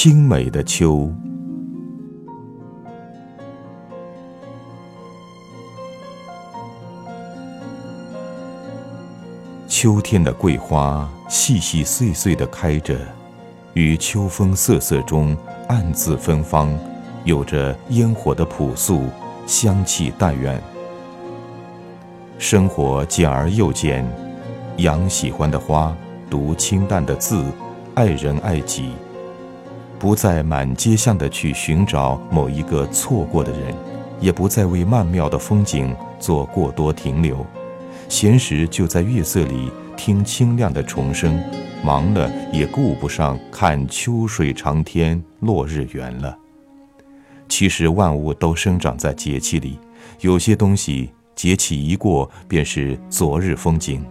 清美的秋。秋天的桂花细细碎碎地开着，于秋风瑟瑟中暗自芬芳，有着烟火的朴素，香气淡远。生活简而又简，养喜欢的花，读清淡的字，爱人爱己，不再满街巷的去寻找某一个错过的人，也不再为曼妙的风景做过多停留。闲时就在月色里听清亮的虫声，忙了也顾不上看秋水长天、落日圆了。其实万物都生长在节气里，有些东西节气一过便是昨日风景，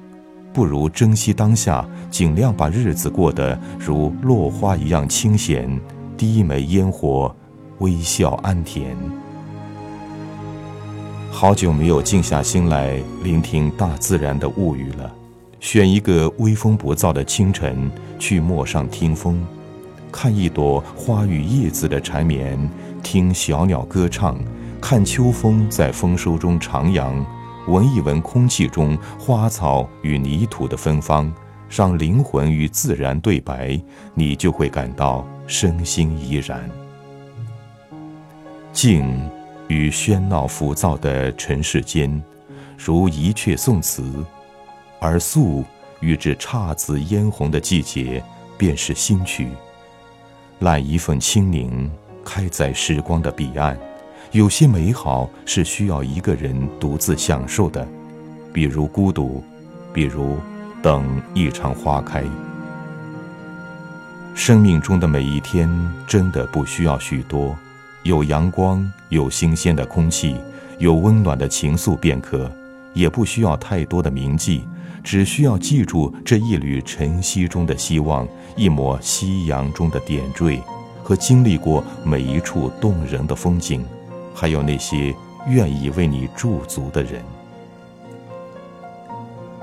不如珍惜当下，尽量把日子过得如落花一样清闲，低眉烟火，微笑安恬。好久没有静下心来聆听大自然的物语了。选一个微风不燥的清晨，去陌上听风，看一朵花与叶子的缠绵，听小鸟歌唱，看秋风在丰收中徜徉，闻一闻空气中花草与泥土的芬芳，让灵魂与自然对白，你就会感到身心怡然。静。与喧闹浮躁的尘世间，如一阙宋词；而素与这姹紫嫣红的季节，便是新曲。揽一份清宁，开在时光的彼岸。有些美好是需要一个人独自享受的，比如孤独，比如等一场花开。生命中的每一天，真的不需要许多。有阳光，有新鲜的空气，有温暖的情愫便可，也不需要太多的铭记，只需要记住这一缕晨曦中的希望，一抹夕阳中的点缀，和经历过每一处动人的风景，还有那些愿意为你驻足的人。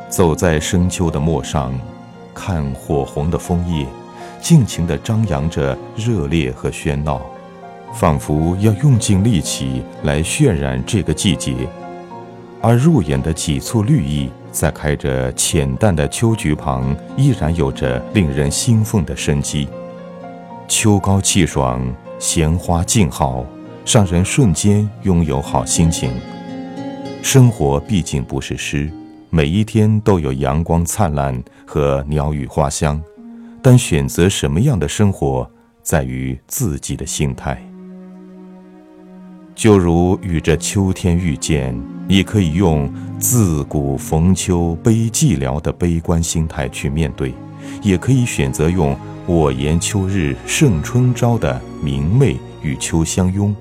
走在深秋的陌上，看火红的枫叶，尽情地张扬着热烈和喧闹。仿佛要用尽力气来渲染这个季节，而入眼的几簇绿意，在开着浅淡的秋菊旁，依然有着令人兴奋的生机。秋高气爽，闲花静好，让人瞬间拥有好心情。生活毕竟不是诗，每一天都有阳光灿烂和鸟语花香，但选择什么样的生活，在于自己的心态。就如与这秋天遇见，你可以用“自古逢秋悲寂寥”的悲观心态去面对，也可以选择用“我言秋日胜春朝”的明媚与秋相拥。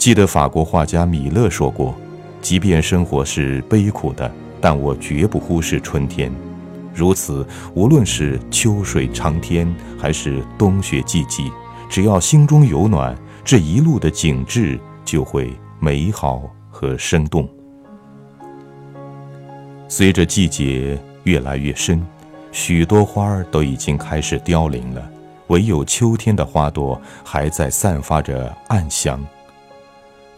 记得法国画家米勒说过：“即便生活是悲苦的，但我绝不忽视春天。如此，无论是秋水长天，还是冬雪寂寂，只要心中有暖。”这一路的景致就会美好和生动。随着季节越来越深，许多花儿都已经开始凋零了，唯有秋天的花朵还在散发着暗香。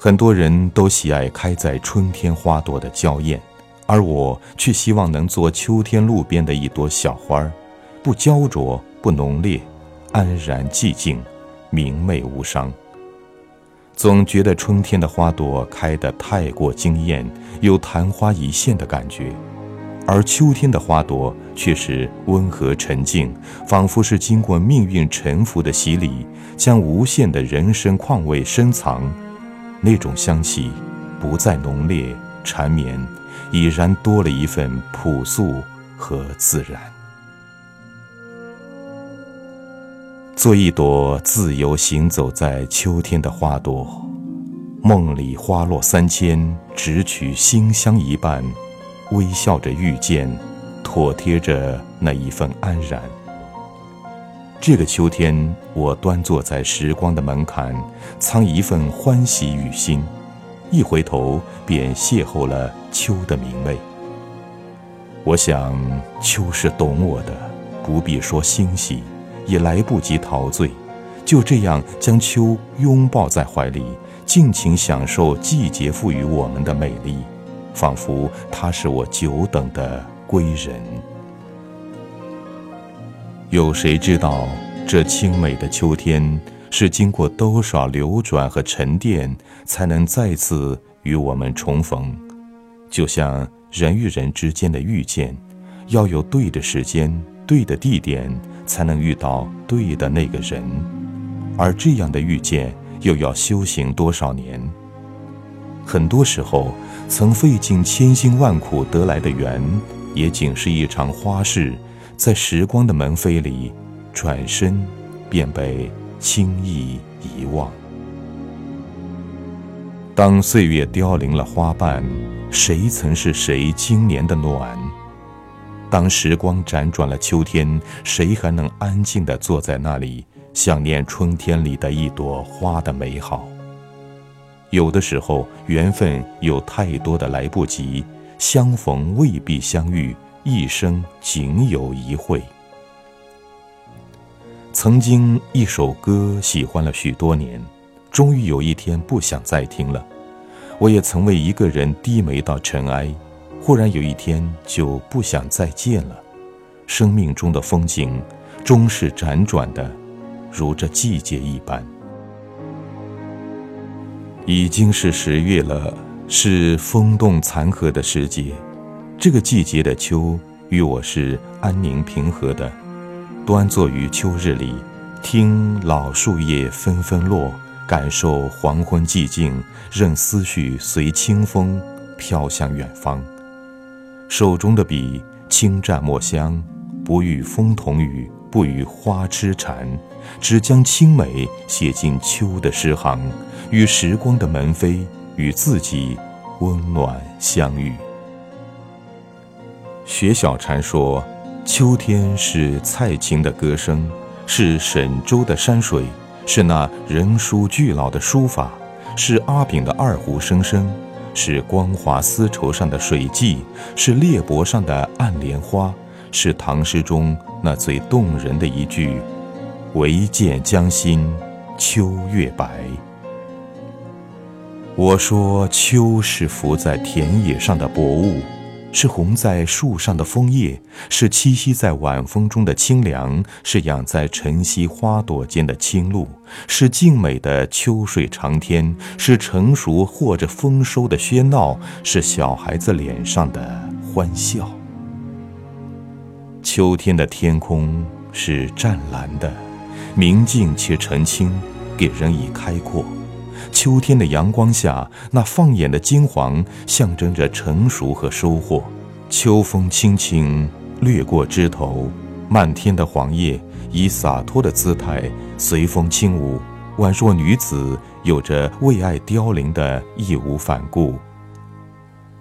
很多人都喜爱开在春天花朵的娇艳，而我却希望能做秋天路边的一朵小花儿，不焦灼，不浓烈，安然寂静，明媚无伤。总觉得春天的花朵开得太过惊艳，有昙花一现的感觉，而秋天的花朵却是温和沉静，仿佛是经过命运沉浮的洗礼，将无限的人生况味深藏。那种香气，不再浓烈缠绵，已然多了一份朴素和自然。做一朵自由行走在秋天的花朵，梦里花落三千，只取馨香一半，微笑着遇见，妥贴着那一份安然。这个秋天，我端坐在时光的门槛，藏一份欢喜与心，一回头便邂逅了秋的明媚。我想，秋是懂我的，不必说欣喜。也来不及陶醉，就这样将秋拥抱在怀里，尽情享受季节赋予我们的美丽，仿佛它是我久等的归人。有谁知道，这清美的秋天是经过多少流转和沉淀，才能再次与我们重逢？就像人与人之间的遇见，要有对的时间、对的地点，才能遇到对的那个人。而这样的遇见，又要修行多少年？很多时候，曾费尽千辛万苦得来的缘，也仅是一场花事，在时光的门扉里，转身便被轻易遗忘。当岁月凋零了花瓣，谁曾是谁今年的暖？当时光辗转了秋天，谁还能安静地坐在那里？想念春天里的一朵花的美好。有的时候，缘分有太多的来不及，相逢未必相遇，一生仅有一会。曾经一首歌喜欢了许多年，终于有一天不想再听了。我也曾为一个人低眉到尘埃，忽然有一天就不想再见了。生命中的风景，终是辗转的。如这季节一般，已经是十月了，是风动残荷的时节。这个季节的秋，与我是安宁平和的。端坐于秋日里，听老树叶纷纷落，感受黄昏寂静，任思绪随清风飘向远方。手中的笔轻蘸墨香，不与风同语。不与花痴缠，只将清美写进秋的诗行，与时光的门扉，与自己温暖相遇。雪小禅说：“秋天是蔡琴的歌声，是沈周的山水，是那人书俱老的书法，是阿炳的二胡声声，是光滑丝绸上的水迹，是裂帛上的暗莲花。”是唐诗中那最动人的一句：“唯见江心秋月白。”我说，秋是浮在田野上的薄雾，是红在树上的枫叶，是栖息在晚风中的清凉，是养在晨曦花朵间的青露，是静美的秋水长天，是成熟或者丰收的喧闹，是小孩子脸上的欢笑。秋天的天空是湛蓝的，明净且澄清，给人以开阔。秋天的阳光下，那放眼的金黄，象征着成熟和收获。秋风轻轻掠过枝头，漫天的黄叶以洒脱的姿态随风轻舞，宛若女子有着为爱凋零的义无反顾。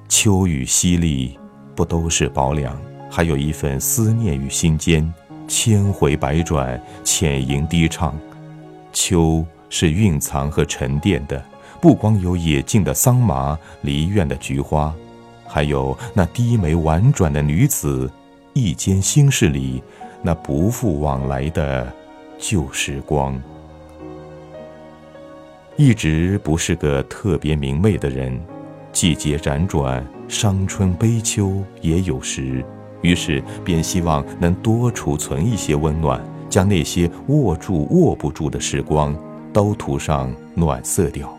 秋雨淅沥，不都是薄凉？还有一份思念于心间，千回百转，浅吟低唱。秋是蕴藏和沉淀的，不光有野径的桑麻，离院的菊花，还有那低眉婉转的女子，一间心事里那不复往来的旧时光。一直不是个特别明媚的人，季节辗转，伤春悲秋也有时。于是便希望能多储存一些温暖，将那些握住握不住的时光，都涂上暖色调。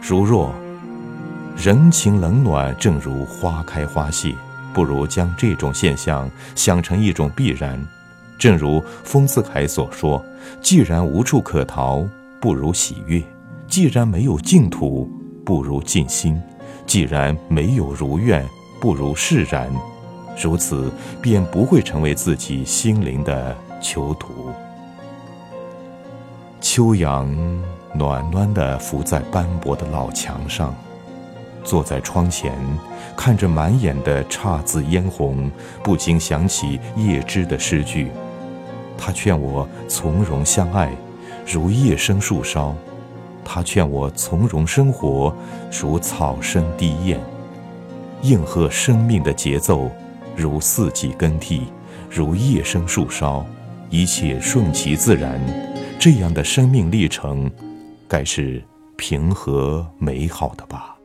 如若人情冷暖正如花开花谢，不如将这种现象想成一种必然。正如丰子恺所说：“既然无处可逃，不如喜悦；既然没有净土，不如静心；既然没有如愿，不如释然。”如此，便不会成为自己心灵的囚徒。秋阳暖暖地浮在斑驳的老墙上，坐在窗前，看着满眼的姹紫嫣红，不禁想起叶芝的诗句。他劝我从容相爱，如叶生树梢；他劝我从容生活，如草生低雁。应和生命的节奏。如四季更替，如叶生树梢，一切顺其自然，这样的生命历程，该是平和美好的吧。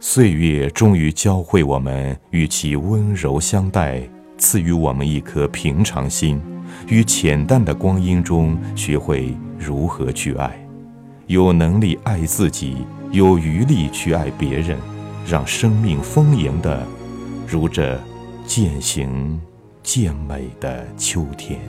岁月终于教会我们与其温柔相待，赐予我们一颗平常心，于浅淡的光阴中学会如何去爱，有能力爱自己，有余力去爱别人，让生命丰盈的，如这渐行渐美的秋天。